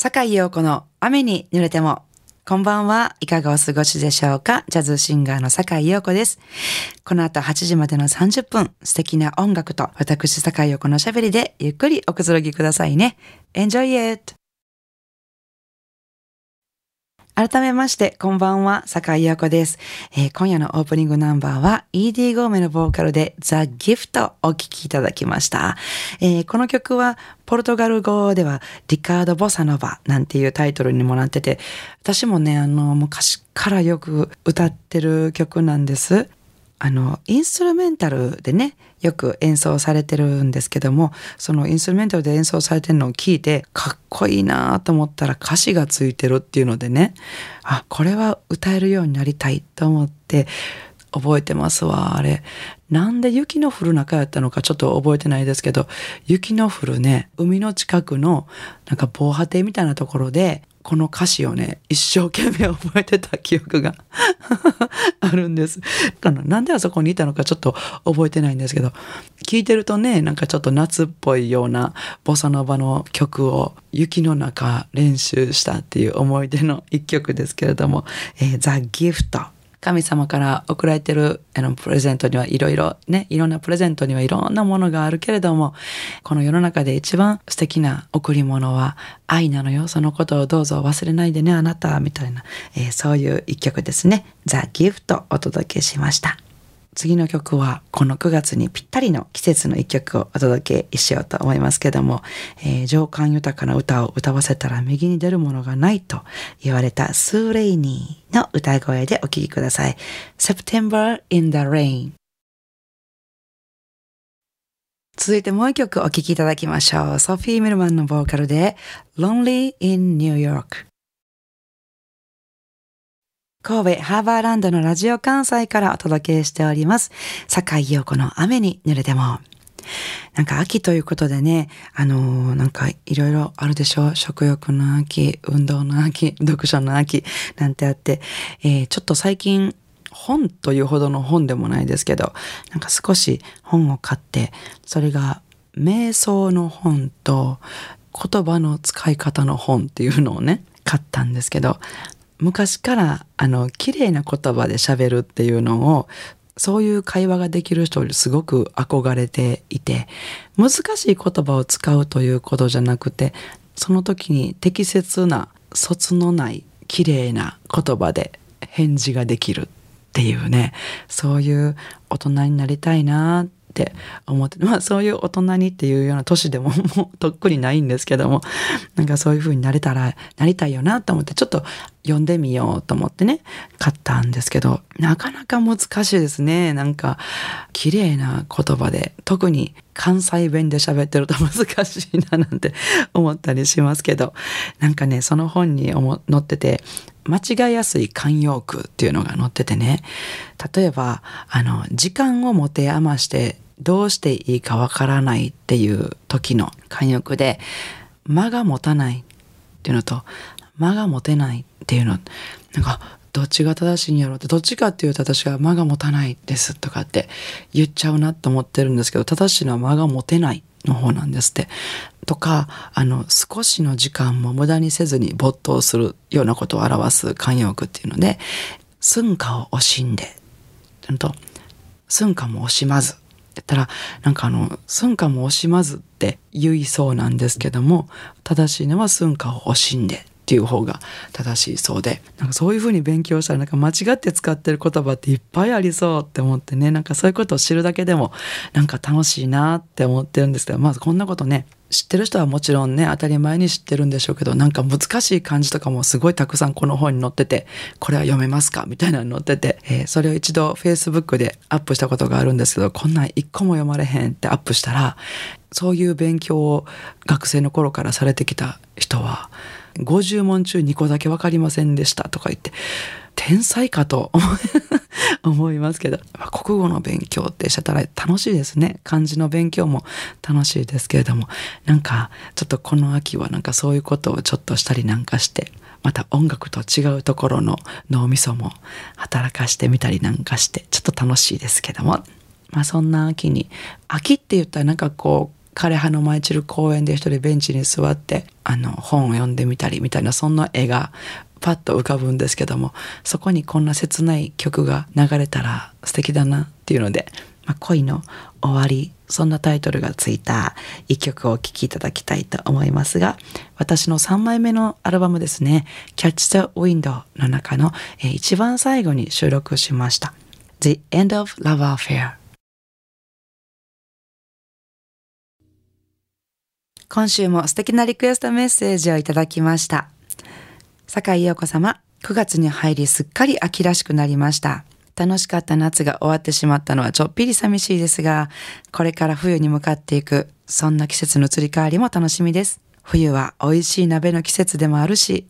坂井陽子の雨に濡れても。こんばんは。いかがお過ごしでしょうか？ジャズシンガーの坂井陽子です。この後8時までの30分、素敵な音楽と私坂井陽子のしゃべりでゆっくりおくつろぎくださいね。Enjoy it! 改めまして、こんばんは、坂井陽子です、えー、今夜のオープニングナンバーは、ED ゴーメのボーカルでザ・ギフトをお聴きいただきました、えー、この曲は、ポルトガル語では、リカード・ボサノバなんていうタイトルにもなってて、私もね、あの、昔からよく歌ってる曲なんです。あの、インストゥルメンタルでね、よく演奏されてるんですけども、そのインストゥルメンタルで演奏されてるのを聞いて、かっこいいなと思ったら歌詞がついてるっていうのでね、あ、これは歌えるようになりたいと思って、覚えてますわ、あれ。なんで雪の降る中やったのかちょっと覚えてないですけど、雪の降るね、海の近くのなんか防波堤みたいなところで、この歌詞をね、一生懸命覚えてた記憶が あるんです。なんであそこにいたのかちょっと覚えてないんですけど、聞いてるとね、なんかちょっと夏っぽいようなボサノバの曲を雪の中練習したっていう思い出の一曲ですけれども、えー、ザ・ギフト。神様から送られてるあのプレゼントにはいろいろね、いろんなプレゼントにはいろんなものがあるけれども、この世の中で一番素敵な贈り物は愛なのよ。そのことをどうぞ忘れないでね、あなた、みたいな、えー、そういう一曲ですね。ザ・ギフトお届けしました。次の曲はこの9月にぴったりの季節の一曲をお届けしようと思いますけども、えー、情感豊かな歌を歌わせたら右に出るものがないと言われたスーレイニーの歌声でお聴きください。September in the Rain 続いてもう一曲お聴きいただきましょう。ソフィー・ミルマンのボーカルで Lonely in New York 神戸ハーバーランドのラジオ関西からお届けしております。坂井陽子の雨に濡れても。なんか秋ということでね、あのー、なんかいろいろあるでしょ食欲の秋、運動の秋、読書の秋なんてあって、えー、ちょっと最近本というほどの本でもないですけど、なんか少し本を買って、それが瞑想の本と言葉の使い方の本っていうのをね、買ったんですけど、昔からあの綺麗な言葉で喋るっていうのをそういう会話ができる人にすごく憧れていて難しい言葉を使うということじゃなくてその時に適切な卒のない綺麗な言葉で返事ができるっていうねそういう大人になりたいなっって思ってまあそういう大人にっていうような年でも もうとっくにないんですけどもなんかそういう風になれたらなりたいよなと思ってちょっと読んでみようと思ってね買ったんですけどなかなか難しいですね。なんか綺麗な言葉で特に関西弁で喋ってると 難しいななんて思ったりしますけどなんかねその本に載ってて間違いやすい慣用句っていうのが載っててね。例えばあの時間を持て余してどうしていいかわからないっていう時の慣用句で間が持たないっていうのと間が持てないっていうの。なんかどっちが正しいんやろうってどっちかっていうと私は間が持たないですとかって言っちゃうなと思ってるんですけど正しいのは間が持てない。の方なんですって。とかあの少しの時間も無駄にせずに没頭するようなことを表す慣用句っていうので「寸歌を惜しんで」と「寸歌も惜しまず」って言ったらなんかあの「寸歌も惜しまず」って言いそうなんですけども正しいのは「寸歌を惜しんで」っていう方が正しいそうでなんかそういうふうに勉強したらなんか間違って使ってる言葉っていっぱいありそうって思ってねなんかそういうことを知るだけでもなんか楽しいなって思ってるんですけどまずこんなことね知ってる人はもちろんね当たり前に知ってるんでしょうけどなんか難しい漢字とかもすごいたくさんこの本に載っててこれは読めますかみたいなの載ってて、えー、それを一度 Facebook でアップしたことがあるんですけどこんなん一個も読まれへんってアップしたらそういう勉強を学生の頃からされてきた人は50問中2個だけ分かりませんでしたとか言って天才かと 思いますけど、まあ国語の勉強ってしたら楽しいですね。漢字の勉強も楽しいですけれどもなんかちょっとこの秋はなんかそういうことをちょっとしたりなんかしてまた音楽と違うところの脳みそも働かしてみたりなんかしてちょっと楽しいですけども。まあそんな秋に秋って言ったらなんかこう枯葉の舞い散る公園で一人ベンチに座ってあの本を読んでみたりみたいなそんな絵がパッと浮かぶんですけどもそこにこんな切ない曲が流れたら素敵だなっていうので、まあ、恋の終わりそんなタイトルがついた一曲をお聴きいただきたいと思いますが私の3枚目のアルバムですね「Catch the Window」の中の、一番最後に収録しました「The End of Love Affair」今週も素敵なリクエストメッセージをいただきました。坂井陽子様、9月に入りすっかり秋らしくなりました。楽しかった夏が終わってしまったのはちょっぴり寂しいですが、これから冬に向かっていく、そんな季節の移り変わりも楽しみです。冬は美味しい鍋の季節でもあるし、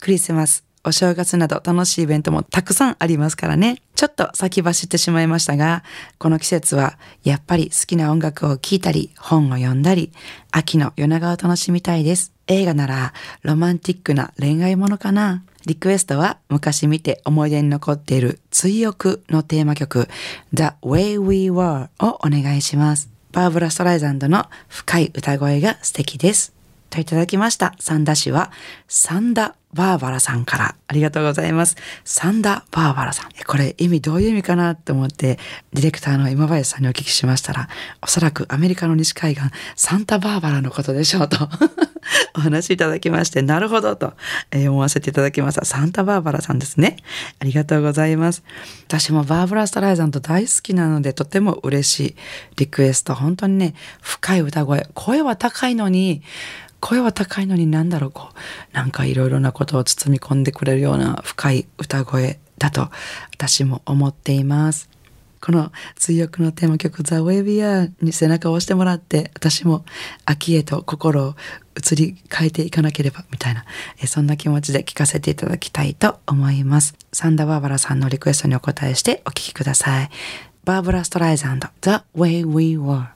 クリスマス、お正月など楽しいイベントもたくさんありますからね。ちょっと先走ってしまいましたが、この季節はやっぱり好きな音楽を聴いたり、本を読んだり、秋の夜長を楽しみたいです。映画ならロマンティックな恋愛ものかな。リクエストは昔見て思い出に残っている追憶のテーマ曲 The Way We Were をお願いします。バーブラ・ストライザンドの深い歌声が素敵です。といただきました。サンダ氏は、サンダバーバラさんからありがとうございます。サンダバーバラさん。これ意味どういう意味かなと思って、ディレクターの今林さんにお聞きしましたら、おそらくアメリカの西海岸、サンタバーバラのことでしょうと お話いただきまして、なるほどと、思わせていただきました。サンタバーバラさんですね。ありがとうございます。私もバーブラ・ストライザンと大好きなので、とても嬉しいリクエスト。本当にね、深い歌声。声は高いのに、声は高いのになんだろう、こう、なんかいろいろなことを包み込んでくれるような深い歌声だと私も思っています。この追憶のテーマ曲「ザ・ウェビアに背中を押してもらって私も秋へと心を移り変えていかなければみたいなそんな気持ちで聴かせていただきたいと思います。サンダバーバラさんのリクエストにお答えしてお聴きください。バーブラ・ストライザンド The Way We Were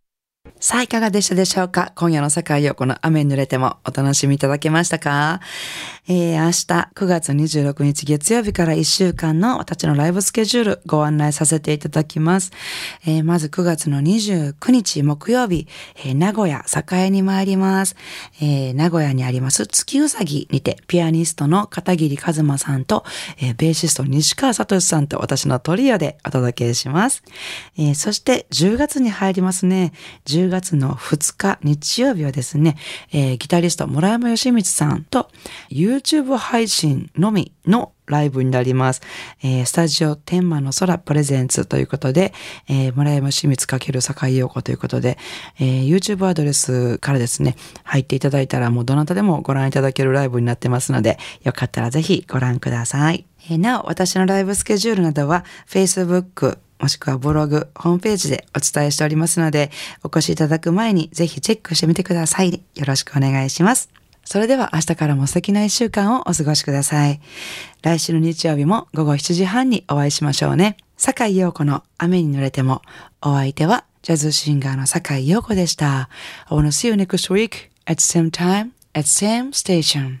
さあ、いかがでしたでしょうか？今夜の世界をこの雨に濡れてもお楽しみいただけましたか？えー、明日9月26日月曜日から1週間の私のライブスケジュールご案内させていただきます。えー、まず9月の29日木曜日、えー、名古屋栄に参ります。えー、名古屋にあります月うさぎにてピアニストの片桐和馬さんと、えー、ベーシスト西川聡さんと私のトリオでお届けします。えー、そして10月に入りますね。10 10月の2日日曜日はですね、えー、ギタリスト村山義光さんと YouTube 配信のみのライブになります。えー、スタジオ天満の空プレゼンツということで、えー、村山義光×坂井陽子ということで、えー、YouTube アドレスからですね、入っていただいたらもうどなたでもご覧いただけるライブになってますので、よかったらぜひご覧ください。えー、なお、私のライブスケジュールなどは Facebook、もしくはブログ、ホームページでお伝えしておりますので、お越しいただく前にぜひチェックしてみてください。よろしくお願いします。それでは明日からも素敵な一週間をお過ごしください。来週の日曜日も午後7時半にお会いしましょうね。坂井陽子の雨に濡れても、お相手はジャズシンガーの坂井陽子でした。I wanna see you next week at same time at same station.